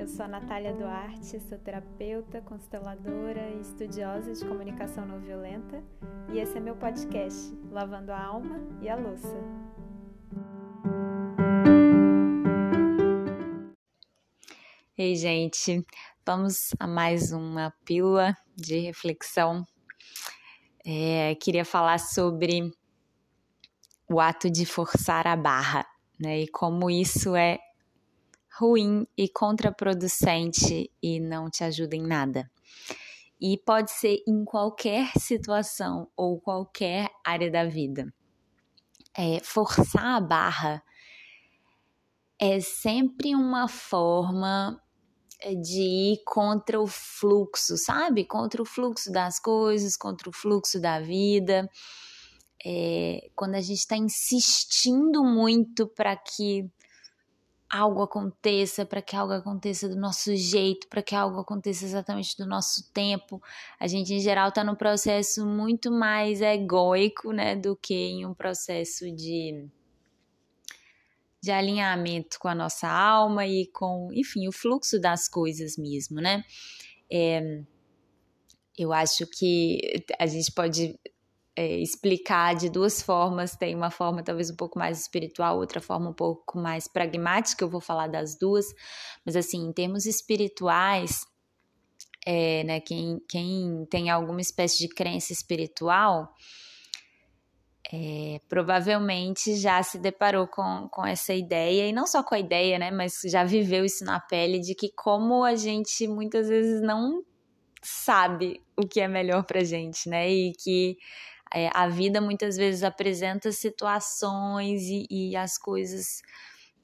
Eu sou a Natália Duarte, sou terapeuta, consteladora e estudiosa de comunicação não violenta, e esse é meu podcast, Lavando a Alma e a Louça. Ei, gente, vamos a mais uma pílula de reflexão. É, queria falar sobre o ato de forçar a barra, né? E como isso é ruim e contraproducente e não te ajuda em nada. E pode ser em qualquer situação ou qualquer área da vida. É, forçar a barra é sempre uma forma de ir contra o fluxo, sabe? Contra o fluxo das coisas, contra o fluxo da vida. É, quando a gente está insistindo muito para que algo aconteça, para que algo aconteça do nosso jeito, para que algo aconteça exatamente do nosso tempo. A gente, em geral, está num processo muito mais egóico, né, do que em um processo de, de alinhamento com a nossa alma e com, enfim, o fluxo das coisas mesmo, né? É, eu acho que a gente pode é, explicar de duas formas. Tem uma forma talvez um pouco mais espiritual, outra forma um pouco mais pragmática. Eu vou falar das duas, mas assim, em termos espirituais, é, né, quem, quem tem alguma espécie de crença espiritual. É, provavelmente já se deparou com, com essa ideia, e não só com a ideia, né, mas já viveu isso na pele, de que como a gente muitas vezes não sabe o que é melhor pra gente, né, e que é, a vida muitas vezes apresenta situações e, e as coisas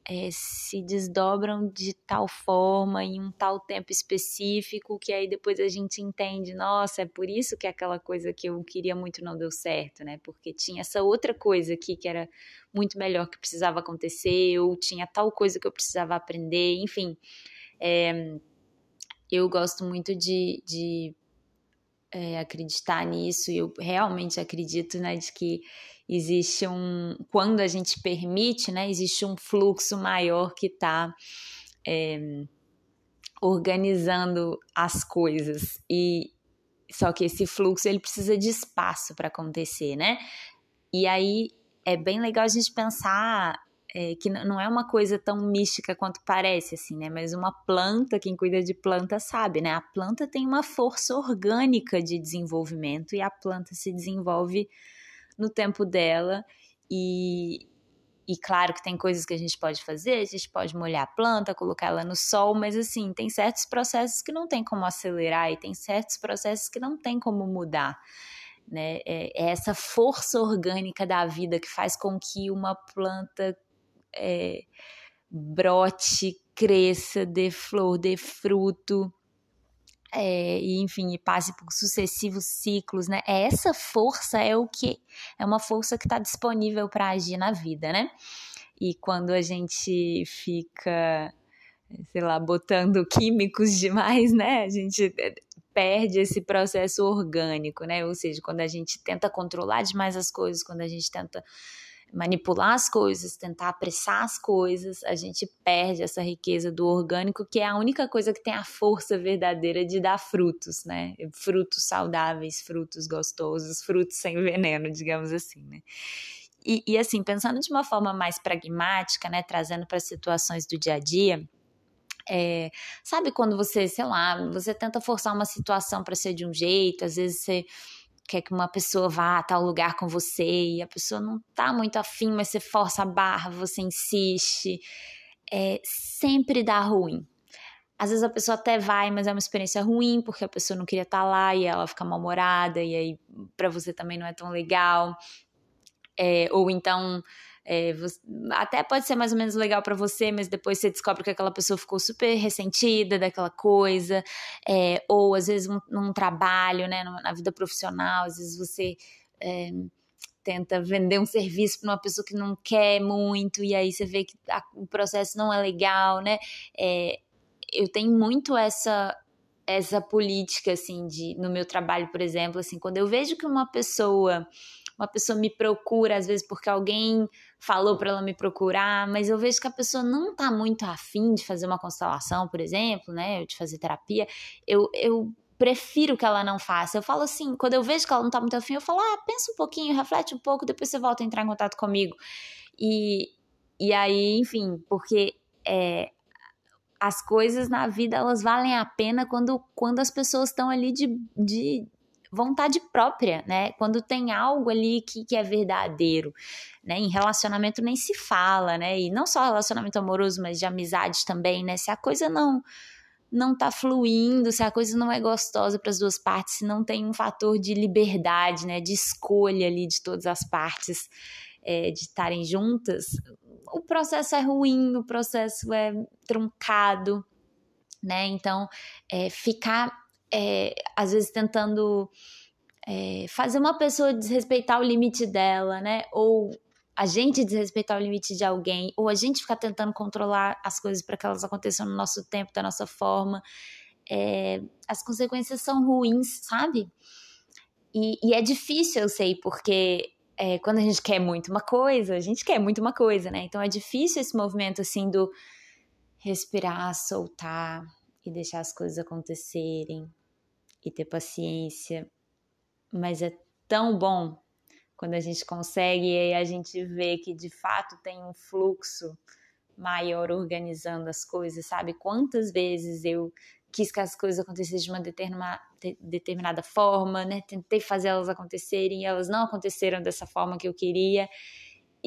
é, se desdobram de tal forma em um tal tempo específico que aí depois a gente entende, nossa, é por isso que aquela coisa que eu queria muito não deu certo, né? Porque tinha essa outra coisa aqui que era muito melhor que precisava acontecer, ou tinha tal coisa que eu precisava aprender, enfim. É, eu gosto muito de, de é, acreditar nisso, e eu realmente acredito, né, de que existe um, quando a gente permite, né, existe um fluxo maior que está é, organizando as coisas, e só que esse fluxo, ele precisa de espaço para acontecer, né, e aí é bem legal a gente pensar é, que não é uma coisa tão mística quanto parece, assim, né? Mas uma planta, quem cuida de planta sabe, né? A planta tem uma força orgânica de desenvolvimento e a planta se desenvolve no tempo dela e, e claro que tem coisas que a gente pode fazer, a gente pode molhar a planta, colocar ela no sol, mas assim, tem certos processos que não tem como acelerar e tem certos processos que não tem como mudar. Né? É, é essa força orgânica da vida que faz com que uma planta é, brote, cresça, dê flor, dê fruto, é, e enfim, e passe por sucessivos ciclos, né? Essa força é o que é uma força que está disponível para agir na vida, né? E quando a gente fica, sei lá, botando químicos demais, né? A gente perde esse processo orgânico, né? Ou seja, quando a gente tenta controlar demais as coisas, quando a gente tenta manipular as coisas, tentar apressar as coisas, a gente perde essa riqueza do orgânico, que é a única coisa que tem a força verdadeira de dar frutos, né? Frutos saudáveis, frutos gostosos, frutos sem veneno, digamos assim, né? E, e assim, pensando de uma forma mais pragmática, né, trazendo para situações do dia a dia, é, sabe quando você, sei lá, você tenta forçar uma situação para ser de um jeito, às vezes você quer que uma pessoa vá a tal lugar com você e a pessoa não tá muito afim, mas você força a barra, você insiste, é, sempre dá ruim. Às vezes a pessoa até vai, mas é uma experiência ruim porque a pessoa não queria estar tá lá e ela fica mal-humorada e aí para você também não é tão legal. É, ou então é, você, até pode ser mais ou menos legal para você, mas depois você descobre que aquela pessoa ficou super ressentida daquela coisa, é, ou às vezes um, num trabalho, né, na vida profissional, às vezes você é, tenta vender um serviço para uma pessoa que não quer muito, e aí você vê que a, o processo não é legal, né? É, eu tenho muito essa essa política assim de no meu trabalho, por exemplo, assim, quando eu vejo que uma pessoa uma pessoa me procura, às vezes porque alguém falou para ela me procurar, mas eu vejo que a pessoa não tá muito afim de fazer uma constelação, por exemplo, né, de fazer terapia, eu, eu prefiro que ela não faça. Eu falo assim, quando eu vejo que ela não tá muito afim, eu falo, ah, pensa um pouquinho, reflete um pouco, depois você volta a entrar em contato comigo. E, e aí, enfim, porque é, as coisas na vida, elas valem a pena quando, quando as pessoas estão ali de, de vontade própria, né? Quando tem algo ali que, que é verdadeiro, né? Em relacionamento nem se fala, né? E não só relacionamento amoroso, mas de amizade também, né? Se a coisa não não tá fluindo, se a coisa não é gostosa para as duas partes, se não tem um fator de liberdade, né, de escolha ali de todas as partes é, de estarem juntas, o processo é ruim, o processo é truncado, né? Então, é, ficar é, às vezes tentando é, fazer uma pessoa desrespeitar o limite dela, né? Ou a gente desrespeitar o limite de alguém, ou a gente ficar tentando controlar as coisas para que elas aconteçam no nosso tempo, da nossa forma, é, as consequências são ruins, sabe? E, e, é difícil, eu sei, porque é, quando a gente quer muito uma coisa, a gente quer muito uma coisa, né? Então é difícil esse movimento assim do respirar, soltar e deixar as coisas acontecerem e ter paciência. Mas é tão bom quando a gente consegue e a gente vê que de fato tem um fluxo maior organizando as coisas, sabe? Quantas vezes eu quis que as coisas acontecessem de uma determinada, determinada forma, né? Tentei fazer elas acontecerem e elas não aconteceram dessa forma que eu queria.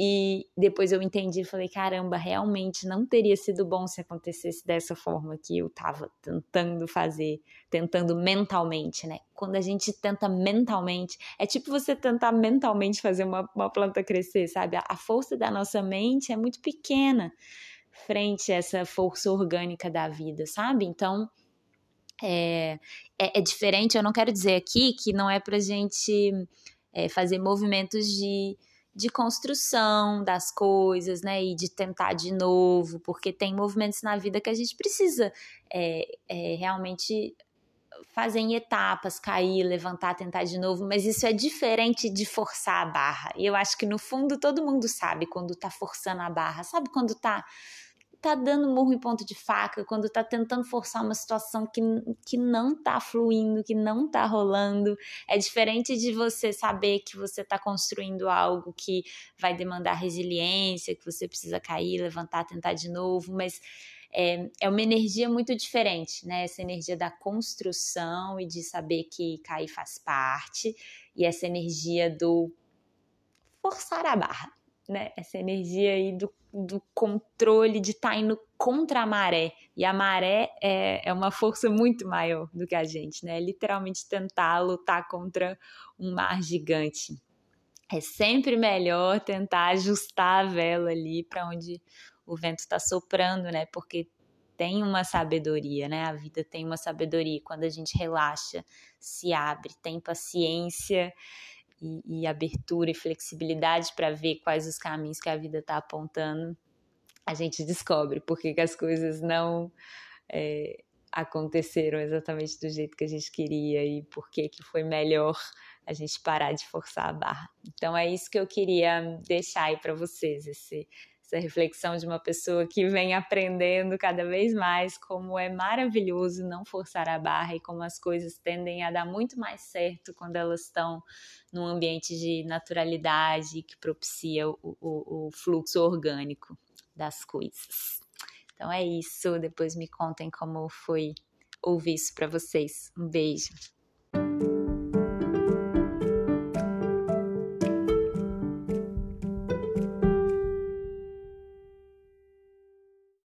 E depois eu entendi e falei, caramba, realmente não teria sido bom se acontecesse dessa forma que eu estava tentando fazer, tentando mentalmente, né? Quando a gente tenta mentalmente, é tipo você tentar mentalmente fazer uma, uma planta crescer, sabe? A, a força da nossa mente é muito pequena frente a essa força orgânica da vida, sabe? Então, é, é, é diferente, eu não quero dizer aqui que não é pra gente é, fazer movimentos de de construção das coisas, né? E de tentar de novo, porque tem movimentos na vida que a gente precisa é, é, realmente fazer em etapas, cair, levantar, tentar de novo, mas isso é diferente de forçar a barra. E eu acho que no fundo todo mundo sabe quando tá forçando a barra, sabe quando tá tá dando murro em ponto de faca, quando tá tentando forçar uma situação que, que não tá fluindo, que não tá rolando. É diferente de você saber que você tá construindo algo que vai demandar resiliência, que você precisa cair, levantar, tentar de novo, mas é, é uma energia muito diferente, né? Essa energia da construção e de saber que cair faz parte, e essa energia do forçar a barra né, essa energia aí do, do controle de estar tá indo contra a maré. E a maré é, é uma força muito maior do que a gente, né? É literalmente tentar lutar contra um mar gigante. É sempre melhor tentar ajustar a vela ali para onde o vento está soprando, né? Porque tem uma sabedoria, né? A vida tem uma sabedoria. Quando a gente relaxa, se abre, tem paciência e, e abertura e flexibilidade para ver quais os caminhos que a vida está apontando, a gente descobre por que, as coisas não é, aconteceram exatamente do jeito que a gente queria e por que, que foi melhor a gente parar de forçar a barra. Então é isso que eu queria deixar aí para vocês, esse, essa reflexão de uma pessoa que vem aprendendo cada vez mais como é maravilhoso não forçar a barra e como as coisas tendem a dar muito mais certo quando elas estão num ambiente de naturalidade que propicia o, o, o fluxo orgânico das coisas. Então é isso. Depois me contem como foi ouvir isso para vocês. Um beijo.